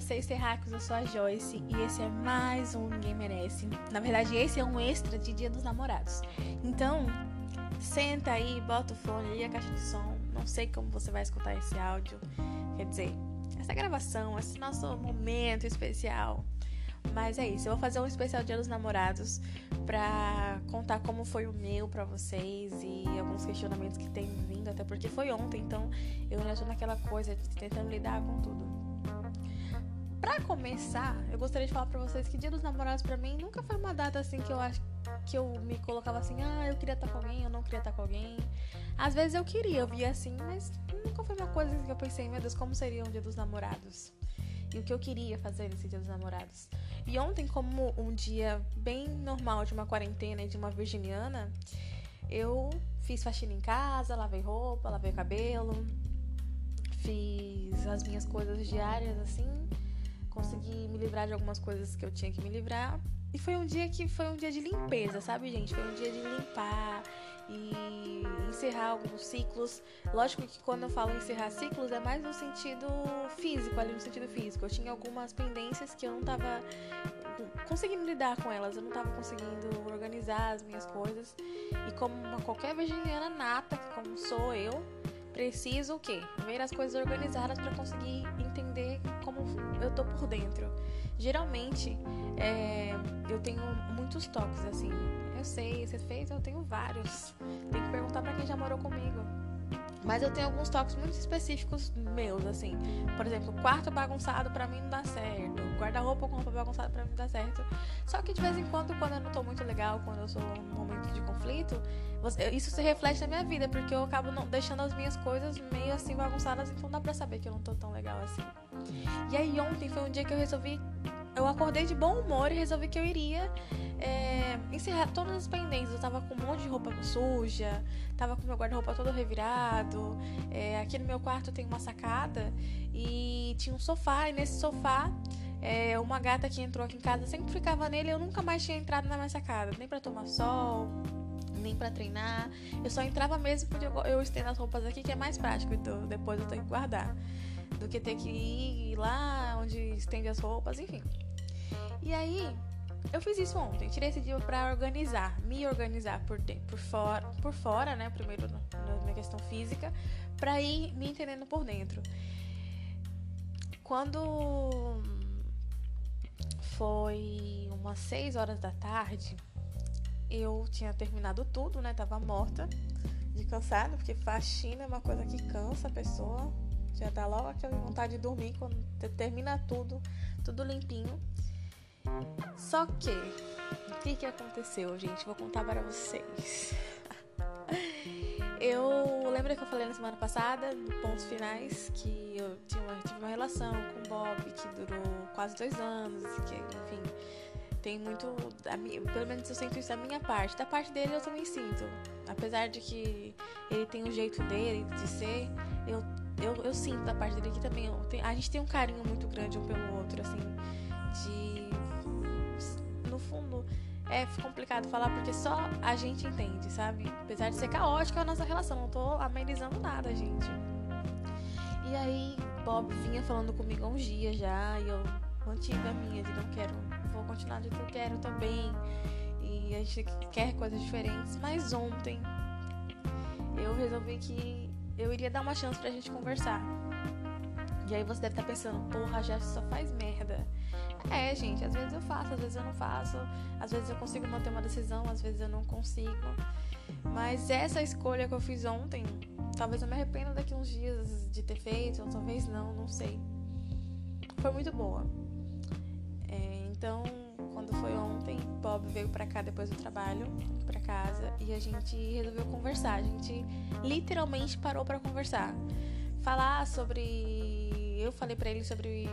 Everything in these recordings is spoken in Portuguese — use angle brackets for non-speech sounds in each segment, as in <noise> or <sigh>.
vocês, Terráqueos, eu sou a Joyce e esse é mais um Ninguém Merece. Na verdade, esse é um extra de Dia dos Namorados. Então, senta aí, bota o fone, liga a caixa de som. Não sei como você vai escutar esse áudio. Quer dizer, essa gravação, esse nosso momento especial. Mas é isso, eu vou fazer um especial Dia dos Namorados pra contar como foi o meu pra vocês e alguns questionamentos que tem vindo, até porque foi ontem, então eu ainda tô naquela coisa de tentando lidar com tudo. Pra começar, eu gostaria de falar pra vocês que Dia dos Namorados pra mim nunca foi uma data assim que eu acho que eu me colocava assim, ah, eu queria estar com alguém, eu não queria estar com alguém. Às vezes eu queria, eu via assim, mas nunca foi uma coisa que eu pensei, meu Deus, como seria um Dia dos Namorados? E o que eu queria fazer nesse Dia dos Namorados. E ontem, como um dia bem normal de uma quarentena e de uma virginiana, eu fiz faxina em casa, lavei roupa, lavei cabelo, fiz as minhas coisas diárias assim consegui me livrar de algumas coisas que eu tinha que me livrar. E foi um dia que foi um dia de limpeza, sabe, gente? Foi um dia de limpar e encerrar alguns ciclos. Lógico que quando eu falo encerrar ciclos é mais no sentido físico, ali no sentido físico. Eu tinha algumas pendências que eu não tava conseguindo lidar com elas, eu não tava conseguindo organizar as minhas coisas. E como uma, qualquer virginiana nata, como sou eu, preciso o quê? Ver as coisas organizadas para conseguir entender eu tô por dentro. Geralmente, é, eu tenho muitos toques assim. Eu sei, você fez, eu tenho vários. Tem que perguntar para quem já morou comigo. Mas eu tenho alguns toques muito específicos meus, assim. Por exemplo, quarto bagunçado para mim não dá certo. Guarda-roupa com roupa bagunçada para mim não dá certo. Só que de vez em quando, quando eu não tô muito legal, quando eu sou num momento de conflito, isso se reflete na minha vida, porque eu acabo não deixando as minhas coisas meio assim bagunçadas, então dá pra saber que eu não tô tão legal assim. E aí ontem foi um dia que eu resolvi. Eu acordei de bom humor e resolvi que eu iria é, encerrar todas as pendências. Eu tava com um monte de roupa suja, tava com meu guarda-roupa todo revirado. É, aqui no meu quarto tem uma sacada e tinha um sofá, e nesse sofá. É, uma gata que entrou aqui em casa sempre ficava nele. Eu nunca mais tinha entrado na minha sacada, nem para tomar sol, nem para treinar. Eu só entrava mesmo porque eu, eu estendo as roupas aqui, que é mais prático, então depois eu tenho que guardar. Do que ter que ir lá onde estende as roupas, enfim. E aí, eu fiz isso ontem. Tirei esse dia para organizar, me organizar por, por fora, por fora, né? Primeiro na minha questão física, para ir me entendendo por dentro. Quando foi umas 6 horas da tarde, eu tinha terminado tudo, né? Tava morta de cansada, porque faxina é uma coisa que cansa a pessoa. Já dá logo aquela vontade de dormir quando termina tudo, tudo limpinho. Só que, o que que aconteceu, gente? Vou contar para vocês. <laughs> Eu lembro que eu falei na semana passada, no pontos finais, que eu tive uma, tive uma relação com o Bob que durou quase dois anos, que, enfim, tem muito. pelo menos eu sinto isso da minha parte. Da parte dele eu também sinto. Apesar de que ele tem o um jeito dele de ser, eu, eu, eu sinto da parte dele que também. a gente tem um carinho muito grande um pelo outro, assim. De. Fundo, é complicado falar porque só a gente entende, sabe? Apesar de ser caótica a nossa relação, não tô amenizando nada, gente. E aí, Bob vinha falando comigo há uns dias já, e eu mantive a minha de não quero vou continuar do que eu quero também. E a gente quer coisas diferentes. Mas ontem eu resolvi que eu iria dar uma chance pra gente conversar. E aí você deve estar tá pensando, porra, já só faz merda. É, gente, às vezes eu faço, às vezes eu não faço, às vezes eu consigo manter uma decisão, às vezes eu não consigo. Mas essa escolha que eu fiz ontem, talvez eu me arrependa daqui uns dias de ter feito, ou talvez não, não sei. Foi muito boa. Então, quando foi ontem, Bob veio para cá depois do trabalho, para casa, e a gente resolveu conversar. A gente literalmente parou para conversar. Falar sobre. Eu falei para ele sobre.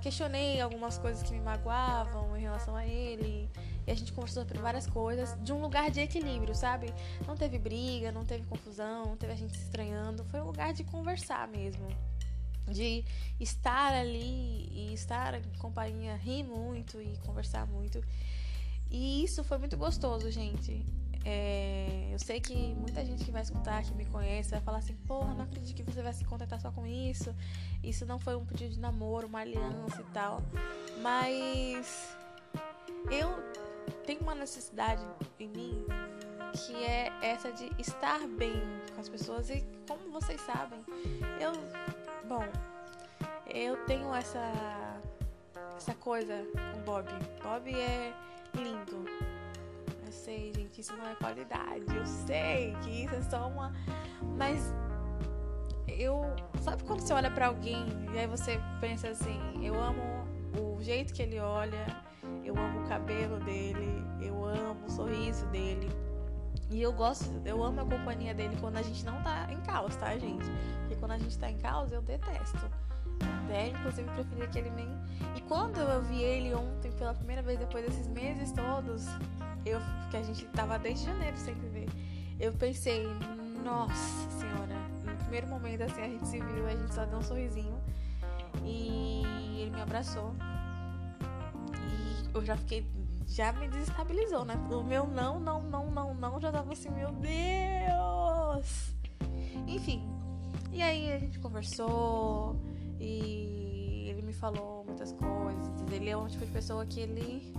Questionei algumas coisas que me magoavam em relação a ele. E a gente conversou sobre várias coisas de um lugar de equilíbrio, sabe? Não teve briga, não teve confusão, não teve a gente se estranhando. Foi um lugar de conversar mesmo de estar ali e estar em companhia, rir muito e conversar muito. E isso foi muito gostoso, gente. É, eu sei que muita gente que vai escutar, que me conhece, vai falar assim: porra, não acredito que você vai se contentar só com isso. Isso não foi um pedido de namoro, uma aliança e tal. Mas eu tenho uma necessidade em mim que é essa de estar bem com as pessoas e como vocês sabem, eu, bom, eu tenho essa essa coisa com Bob. Bob é lindo. Sei, gente, isso não é qualidade. Eu sei que isso é só uma mas eu, sabe quando você olha para alguém e aí você pensa assim, eu amo o jeito que ele olha, eu amo o cabelo dele, eu amo o sorriso dele. E eu gosto, eu amo a companhia dele quando a gente não tá em caos, tá, gente? Porque quando a gente tá em caos, eu detesto. Até, inclusive, preferia que ele nem. E quando eu vi ele ontem pela primeira vez, depois desses meses todos, eu que a gente tava desde janeiro sem ver, eu pensei, nossa senhora, no primeiro momento assim a gente se viu, a gente só deu um sorrisinho e ele me abraçou. E eu já fiquei já me desestabilizou, né? O meu não, não, não, não, não já tava assim, meu Deus! Enfim, e aí a gente conversou e ele me falou muitas coisas. Ele é um tipo de pessoa que ele.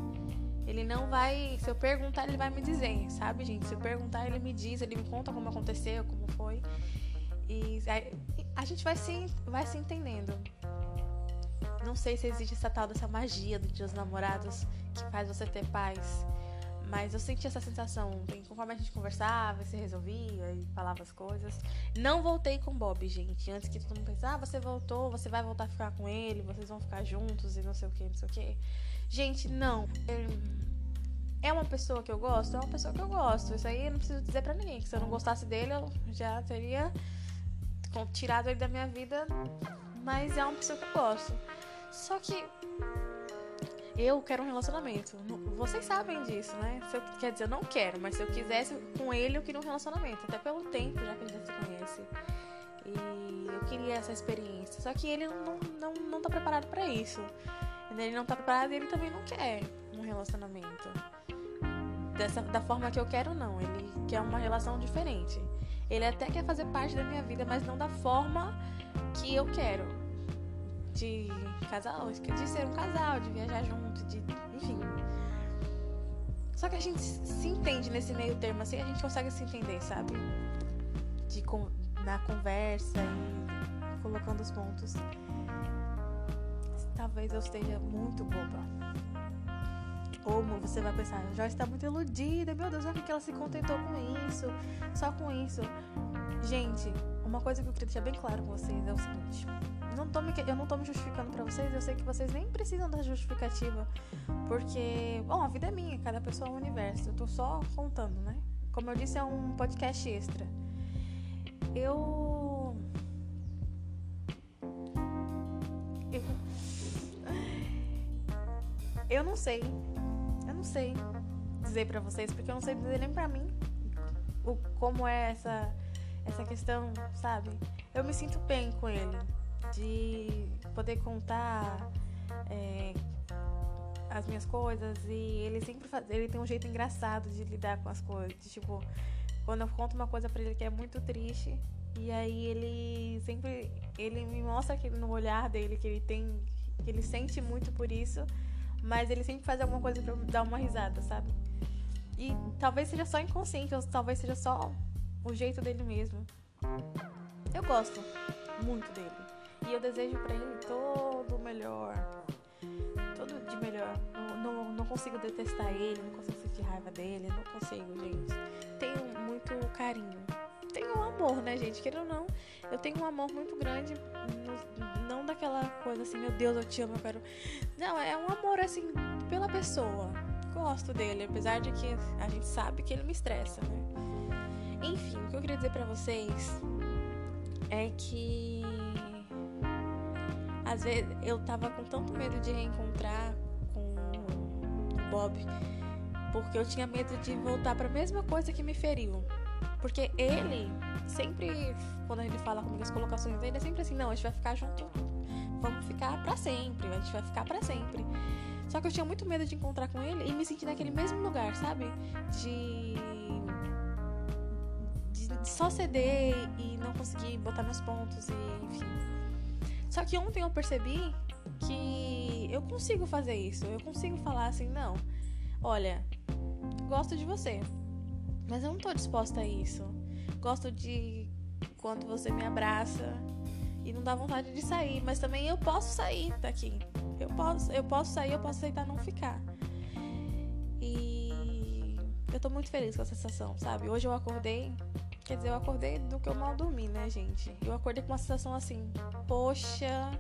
Ele não vai. Se eu perguntar, ele vai me dizer, sabe, gente? Se eu perguntar, ele me diz, ele me conta como aconteceu, como foi. E a, gente vai se, vai se entendendo. Não sei se existe essa tal dessa magia do Dia dos Namorados que faz você ter paz. Mas eu senti essa sensação. Conforme a gente conversava, se resolvia e falava as coisas. Não voltei com Bob, gente. Antes que todo mundo pensasse, ah, você voltou, você vai voltar a ficar com ele, vocês vão ficar juntos e não sei o que, não sei o que. Gente, não. É uma pessoa que eu gosto? É uma pessoa que eu gosto. Isso aí eu não preciso dizer pra ninguém. Que se eu não gostasse dele, eu já teria tirado ele da minha vida. Mas é uma pessoa que eu gosto. Só que eu quero um relacionamento. Vocês sabem disso, né? Eu, quer dizer, eu não quero, mas se eu quisesse com ele, eu queria um relacionamento. Até pelo tempo, já que a gente se conhece. E eu queria essa experiência. Só que ele não, não, não tá preparado para isso. Ele não tá preparado e ele também não quer um relacionamento. Dessa, da forma que eu quero, não. Ele quer uma relação diferente. Ele até quer fazer parte da minha vida, mas não da forma que eu quero. De casal, de ser um casal, de viajar junto, de. enfim. Só que a gente se entende nesse meio termo, assim a gente consegue se entender, sabe? De, na conversa e colocando os pontos. Talvez eu esteja muito boba. Ou você vai pensar, já está muito iludida, meu Deus, olha que ela se contentou com isso, só com isso. Gente, uma coisa que eu queria deixar bem claro com vocês é o seguinte não tô me, eu não tô me justificando para vocês, eu sei que vocês nem precisam da justificativa, porque, bom, a vida é minha, cada pessoa é um universo, eu tô só contando, né? Como eu disse, é um podcast extra. Eu. Eu, eu não sei. Eu não sei dizer para vocês, porque eu não sei dizer nem pra mim o, como é essa, essa questão, sabe? Eu me sinto bem com ele de poder contar é, as minhas coisas e ele sempre faz, ele tem um jeito engraçado de lidar com as coisas. De, tipo, quando eu conto uma coisa para ele que é muito triste e aí ele sempre ele me mostra que no olhar dele que ele tem que ele sente muito por isso, mas ele sempre faz alguma coisa para dar uma risada, sabe? E talvez seja só inconsciente, ou talvez seja só o jeito dele mesmo. Eu gosto muito dele. E eu desejo para ele todo o melhor. Tudo de melhor. Não, não, não, consigo detestar ele, não consigo sentir raiva dele, não consigo, gente. Tenho muito carinho. Tenho um amor, né, gente? Querendo ou não, eu tenho um amor muito grande. Não daquela coisa assim, meu Deus, eu te amo, eu quero. Não, é um amor assim, pela pessoa. Gosto dele, apesar de que a gente sabe que ele me estressa, né? Enfim, o que eu queria dizer para vocês é que às vezes eu tava com tanto medo de reencontrar com o Bob, porque eu tinha medo de voltar para a mesma coisa que me feriu. Porque ele sempre, quando ele fala comigo as colocações dele, é sempre assim: não, a gente vai ficar junto, vamos ficar para sempre, a gente vai ficar para sempre. Só que eu tinha muito medo de encontrar com ele e me sentir naquele mesmo lugar, sabe? De só ceder e não conseguir botar meus pontos e enfim. Só que ontem eu percebi que eu consigo fazer isso. Eu consigo falar assim, não, olha, gosto de você, mas eu não tô disposta a isso. Gosto de quando você me abraça e não dá vontade de sair, mas também eu posso sair daqui. Eu posso, eu posso sair, eu posso aceitar não ficar. E eu tô muito feliz com essa sensação, sabe? Hoje eu acordei, quer dizer, eu acordei do que eu mal dormi, né, gente? Eu acordei com uma sensação assim, poxa,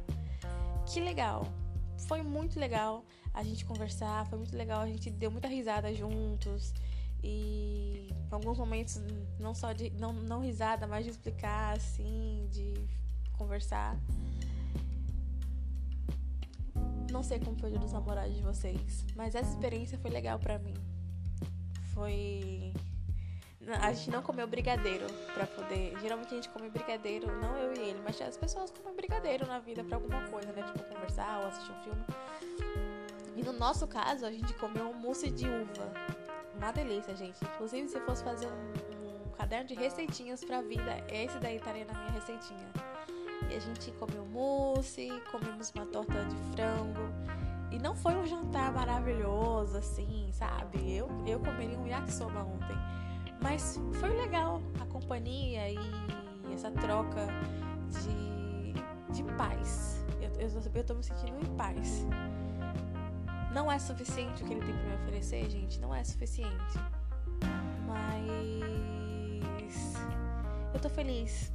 que legal. Foi muito legal a gente conversar, foi muito legal, a gente deu muita risada juntos. E em alguns momentos, não só de. Não, não risada, mas de explicar, assim, de conversar. Não sei como foi o dia dos namorados de vocês, mas essa experiência foi legal pra mim. Foi. A gente não comeu brigadeiro pra poder. Geralmente a gente come brigadeiro, não eu e ele, mas as pessoas comem brigadeiro na vida pra alguma coisa, né? Tipo conversar ou assistir um filme. E no nosso caso, a gente comeu mousse de uva uma delícia, gente. Inclusive, se fosse fazer um, um caderno de receitinhas pra vida, esse daí estaria na minha receitinha. E a gente comeu mousse, comemos uma torta de frango. E não foi um jantar maravilhoso, assim, sabe? Eu, eu comeria um yakisoba ontem. Mas foi legal a companhia e essa troca de, de paz. Eu, eu, eu tô me sentindo em paz. Não é suficiente o que ele tem para me oferecer, gente. Não é suficiente. Mas eu tô feliz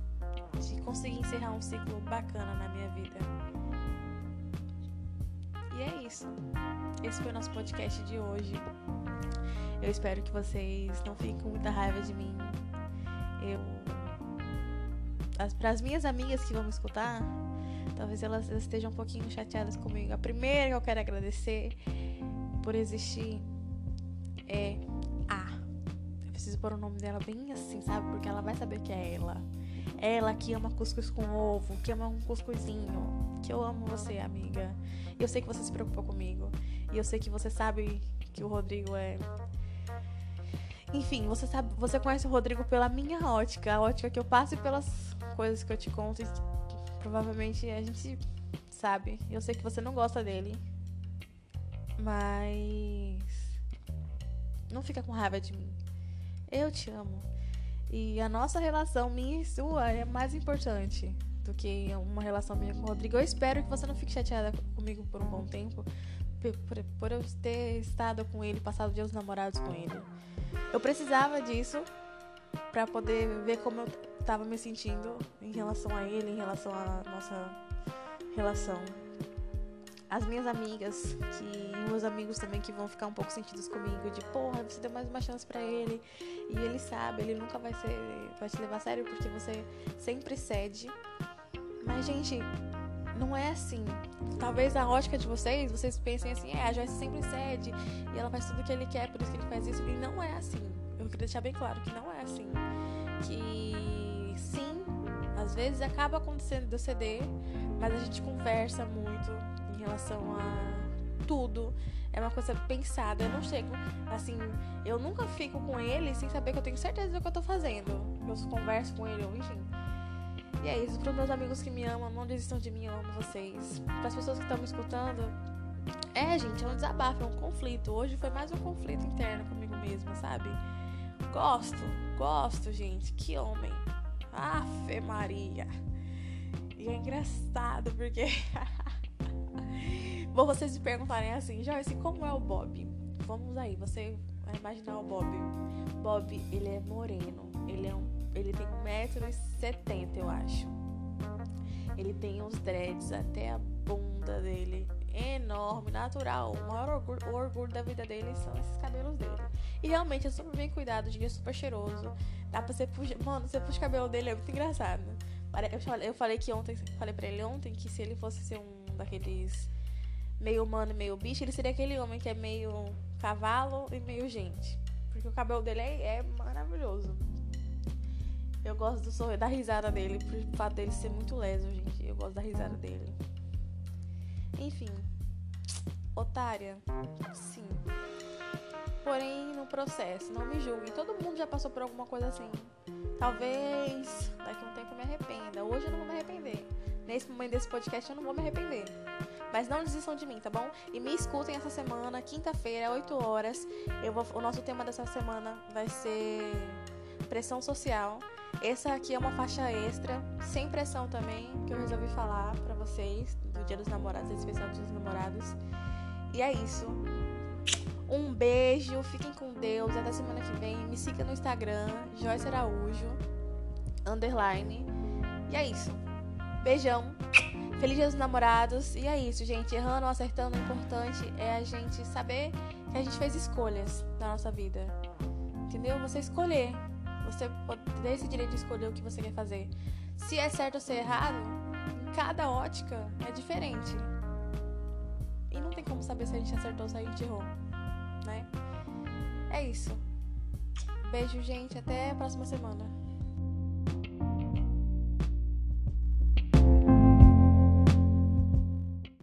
de conseguir encerrar um ciclo bacana na minha vida. E é isso. Esse foi o nosso podcast de hoje. Eu espero que vocês não fiquem com muita raiva de mim. Eu. As minhas amigas que vão me escutar, Talvez elas estejam um pouquinho chateadas comigo. A primeira que eu quero agradecer por existir é a. Eu preciso pôr o nome dela bem assim, sabe? Porque ela vai saber que é ela. Ela que ama cuscuz com ovo, que ama um cuscuzinho. Que eu amo você, amiga. Eu sei que você se preocupou comigo. E eu sei que você sabe que o Rodrigo é enfim, você sabe, você conhece o Rodrigo pela minha ótica, a ótica que eu passo e pelas coisas que eu te conto e Provavelmente a gente sabe. Eu sei que você não gosta dele. Mas. Não fica com raiva de mim. Eu te amo. E a nossa relação, minha e sua, é mais importante do que uma relação minha com o Rodrigo. Eu espero que você não fique chateada comigo por um bom tempo. Por, por eu ter estado com ele, passado dias namorados com ele. Eu precisava disso para poder ver como eu estava me sentindo em relação a ele, em relação à nossa relação. As minhas amigas, que meus amigos também que vão ficar um pouco sentidos comigo, de porra, você deu mais uma chance para ele e ele sabe, ele nunca vai ser, vai te levar a sério porque você sempre cede. Mas gente, não é assim. Talvez a ótica de vocês, vocês pensem assim, é, a Joyce sempre cede e ela faz tudo o que ele quer, por isso que ele faz isso. E não é assim. Eu queria deixar bem claro que não é assim. Que às vezes acaba acontecendo eu ceder, mas a gente conversa muito em relação a tudo. É uma coisa pensada. Eu não chego, assim, eu nunca fico com ele sem saber que eu tenho certeza do que eu tô fazendo. Eu converso com ele, ou enfim. E é isso. Para os meus amigos que me amam, não desistam de mim, eu amo vocês. Para as pessoas que estão me escutando, é, gente, é um desabafo, é um conflito. Hoje foi mais um conflito interno comigo mesma, sabe? Gosto, gosto, gente. Que homem. Afe Maria. E é engraçado porque. <laughs> Bom, vocês se perguntarem assim, Joyce, como é o Bob? Vamos aí, você vai imaginar o Bob. Bob, ele é moreno. Ele, é um, ele tem 1,70m, eu acho. Ele tem uns dreads até a bunda dele. Enorme, natural. O maior orgulho, o orgulho da vida dele são esses cabelos dele. E realmente é super bem cuidado, é super cheiroso. Dá pra você puxar. Mano, você puxa o cabelo dele, é muito engraçado. Eu falei que ontem, falei pra ele ontem que se ele fosse ser um daqueles meio humano e meio bicho, ele seria aquele homem que é meio cavalo e meio gente. Porque o cabelo dele é, é maravilhoso. Eu gosto do sorriso, da risada dele, por fato dele ser muito leso, gente. Eu gosto da risada dele. Enfim. Otária? Sim. porém no processo. Não me julguem. Todo mundo já passou por alguma coisa assim. Talvez daqui a um tempo eu me arrependa. Hoje eu não vou me arrepender. Nesse momento desse podcast eu não vou me arrepender. Mas não desistam de mim, tá bom? E me escutem essa semana, quinta-feira, 8 horas. Eu vou, o nosso tema dessa semana vai ser pressão social. Essa aqui é uma faixa extra, sem pressão também, que eu resolvi falar pra vocês do Dia dos Namorados, especial dos Namorados. E é isso. Um beijo, fiquem com Deus, até semana que vem. Me siga no Instagram, Joyce Araújo, underline. E é isso. Beijão. Feliz Dia dos Namorados. E é isso, gente. Errando ou acertando, o importante é a gente saber que a gente fez escolhas na nossa vida. Entendeu? Você escolher. Você ter esse direito de escolher o que você quer fazer. Se é certo ou se é errado, em cada ótica é diferente. E não tem como saber se a gente acertou ou se a gente errou, né? É isso. Beijo, gente. Até a próxima semana.